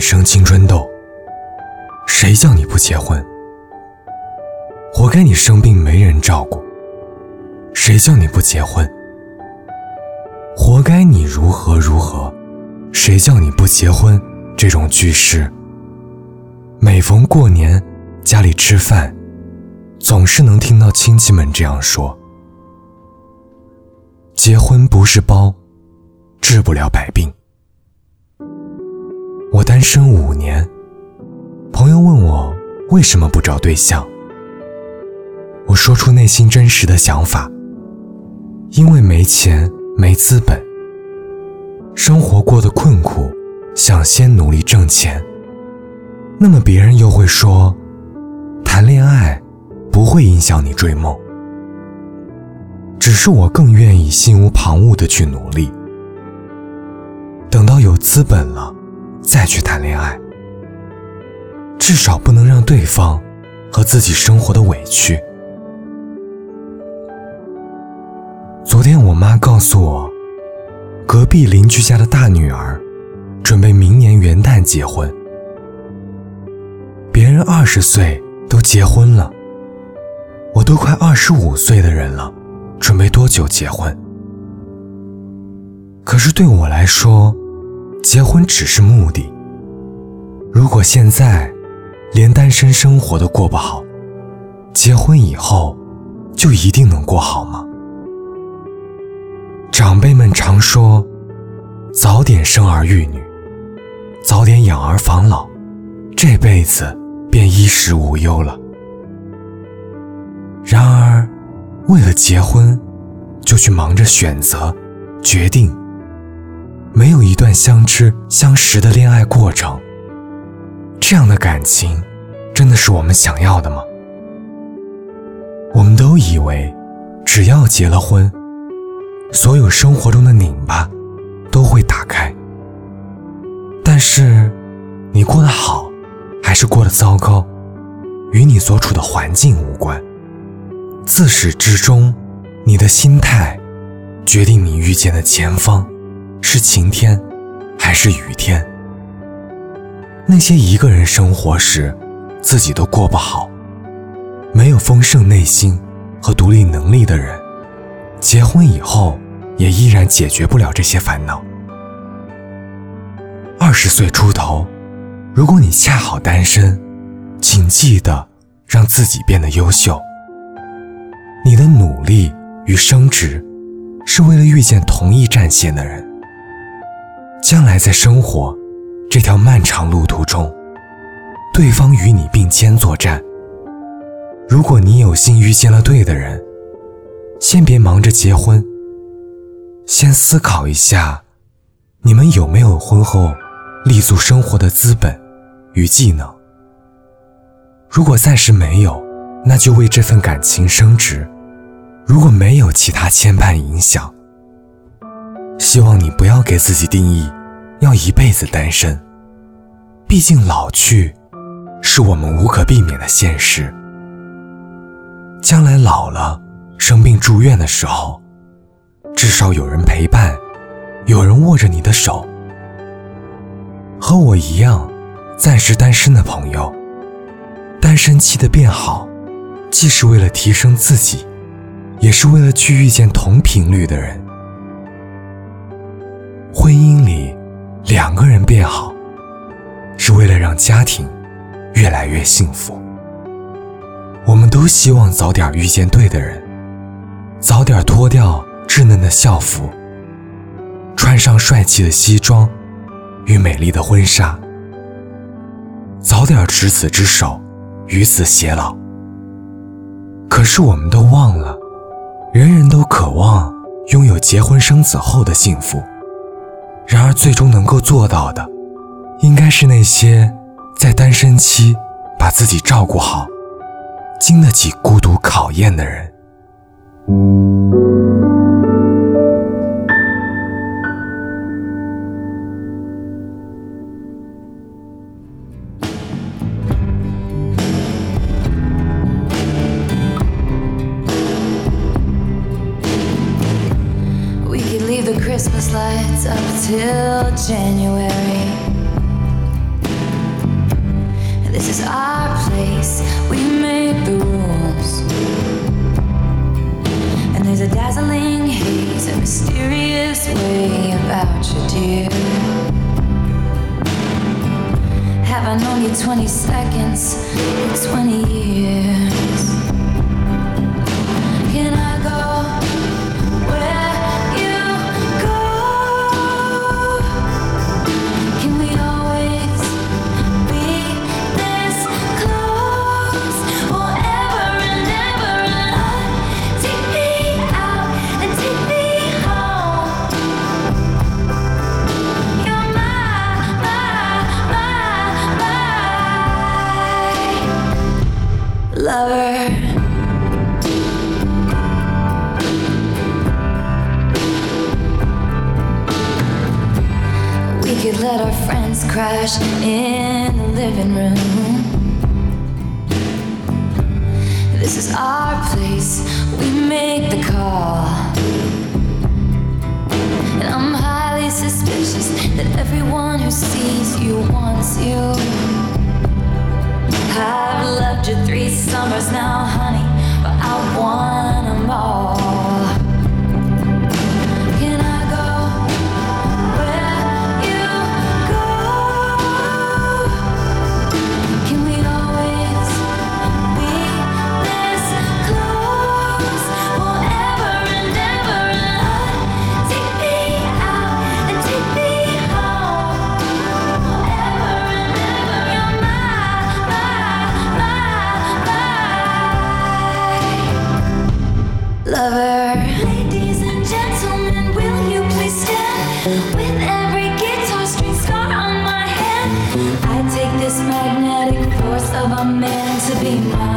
生青春痘，谁叫你不结婚？活该你生病没人照顾，谁叫你不结婚？活该你如何如何，谁叫你不结婚？这种句式，每逢过年，家里吃饭，总是能听到亲戚们这样说：结婚不是包，治不了百病。我单身五年，朋友问我为什么不找对象，我说出内心真实的想法：因为没钱没资本，生活过得困苦，想先努力挣钱。那么别人又会说，谈恋爱不会影响你追梦，只是我更愿意心无旁骛的去努力，等到有资本了。再去谈恋爱，至少不能让对方和自己生活的委屈。昨天我妈告诉我，隔壁邻居家的大女儿准备明年元旦结婚，别人二十岁都结婚了，我都快二十五岁的人了，准备多久结婚？可是对我来说。结婚只是目的。如果现在连单身生活都过不好，结婚以后就一定能过好吗？长辈们常说，早点生儿育女，早点养儿防老，这辈子便衣食无忧了。然而，为了结婚，就去忙着选择、决定。没有一段相知相识的恋爱过程，这样的感情，真的是我们想要的吗？我们都以为，只要结了婚，所有生活中的拧巴都会打开。但是，你过得好，还是过得糟糕，与你所处的环境无关。自始至终，你的心态，决定你遇见的前方。是晴天，还是雨天？那些一个人生活时，自己都过不好，没有丰盛内心和独立能力的人，结婚以后也依然解决不了这些烦恼。二十岁出头，如果你恰好单身，请记得让自己变得优秀。你的努力与升职，是为了遇见同一战线的人。将来在生活这条漫长路途中，对方与你并肩作战。如果你有幸遇见了对的人，先别忙着结婚，先思考一下，你们有没有婚后立足生活的资本与技能。如果暂时没有，那就为这份感情升职；如果没有其他牵绊影响。希望你不要给自己定义要一辈子单身，毕竟老去是我们无可避免的现实。将来老了生病住院的时候，至少有人陪伴，有人握着你的手。和我一样暂时单身的朋友，单身期的变好，既是为了提升自己，也是为了去遇见同频率的人。婚姻里，两个人变好，是为了让家庭越来越幸福。我们都希望早点遇见对的人，早点脱掉稚嫩的校服，穿上帅气的西装与美丽的婚纱，早点执子之手，与子偕老。可是我们都忘了，人人都渴望拥有结婚生子后的幸福。然而，最终能够做到的，应该是那些在单身期把自己照顾好、经得起孤独考验的人。leave the Christmas lights up till January. This is our place, we made the rules. And there's a dazzling haze, a mysterious way about you, dear. Have I known you 20 seconds, 20 years? We could let our friends crash in the living room. This is our place, we make the call. And I'm highly suspicious that everyone who sees you wants you. summer's now high. never meant to be mine.